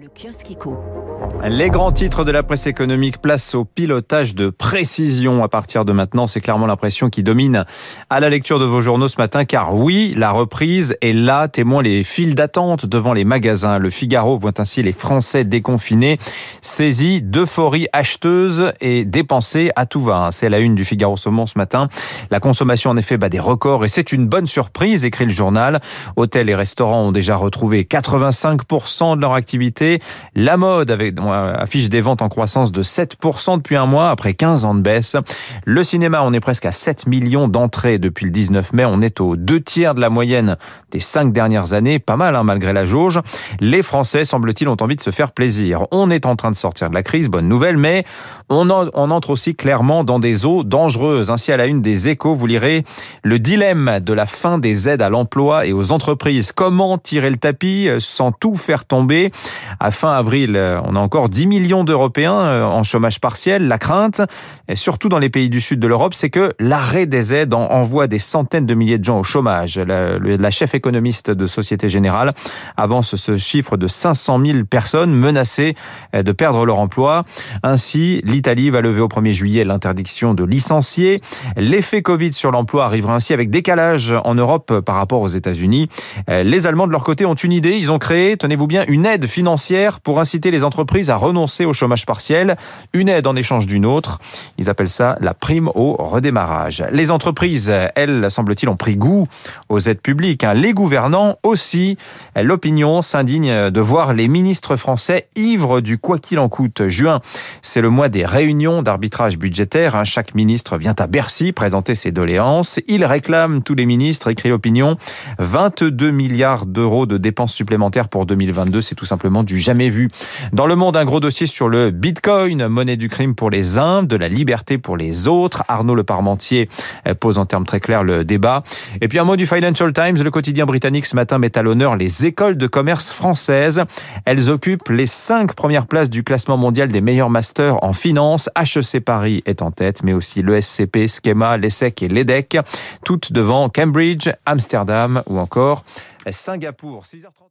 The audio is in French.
Le kiosque. Les grands titres de la presse économique place au pilotage de précision. À partir de maintenant, c'est clairement l'impression qui domine à la lecture de vos journaux ce matin, car oui, la reprise est là, témoin les files d'attente devant les magasins. Le Figaro voit ainsi les Français déconfinés, saisis d'euphorie acheteuse et dépensés à tout va. C'est la une du Figaro Saumon ce matin. La consommation en effet bat des records et c'est une bonne surprise, écrit le journal. Hôtels et restaurants ont déjà retrouvé 85% de leur activité la mode affiche des ventes en croissance de 7% depuis un mois après 15 ans de baisse. Le cinéma, on est presque à 7 millions d'entrées depuis le 19 mai. On est aux deux tiers de la moyenne des cinq dernières années. Pas mal, hein, malgré la jauge. Les Français, semble-t-il, ont envie de se faire plaisir. On est en train de sortir de la crise, bonne nouvelle, mais on, on entre aussi clairement dans des eaux dangereuses. Ainsi, à la une des échos, vous lirez le dilemme de la fin des aides à l'emploi et aux entreprises. Comment tirer le tapis sans tout faire tomber? À fin avril, euh, on a encore 10 millions d'Européens euh, en chômage partiel. La crainte, et surtout dans les pays du sud de l'Europe, c'est que l'arrêt des aides envoie des centaines de milliers de gens au chômage. La, la chef économiste de Société Générale avance ce chiffre de 500 000 personnes menacées euh, de perdre leur emploi. Ainsi, l'Italie va lever au 1er juillet l'interdiction de licencier. L'effet Covid sur l'emploi arrivera ainsi avec décalage en Europe par rapport aux États-Unis. Les Allemands, de leur côté, ont une idée. Ils ont créé, tenez-vous bien, une aide financière pour inciter les entreprises à renoncer au chômage partiel, une aide en échange d'une autre. Ils appellent ça la prime au redémarrage. Les entreprises, elles, semble-t-il, ont pris goût aux aides publiques. Hein. Les gouvernants aussi. L'opinion s'indigne de voir les ministres français ivres du quoi qu'il en coûte. Juin, c'est le mois des réunions d'arbitrage budgétaire. Hein. Chaque ministre vient à Bercy présenter ses doléances. Il réclame, tous les ministres, écrit l'opinion, 22 milliards d'euros de dépenses supplémentaires pour 2022. C'est tout simplement du jamais vu. Dans le monde, un gros dossier sur le Bitcoin, monnaie du crime pour les uns, de la liberté pour les autres. Arnaud Le Parmentier euh, pose en termes très clairs le débat. Et puis un mot du Financial Times, le quotidien britannique ce matin met à l'honneur les écoles de commerce françaises. Elles occupent les cinq premières places du classement mondial des meilleurs masters en finance. HEC Paris est en tête, mais aussi l'ESCP, Schema, l'ESSEC et l'EDEC, toutes devant Cambridge, Amsterdam ou encore Singapour. 6h30.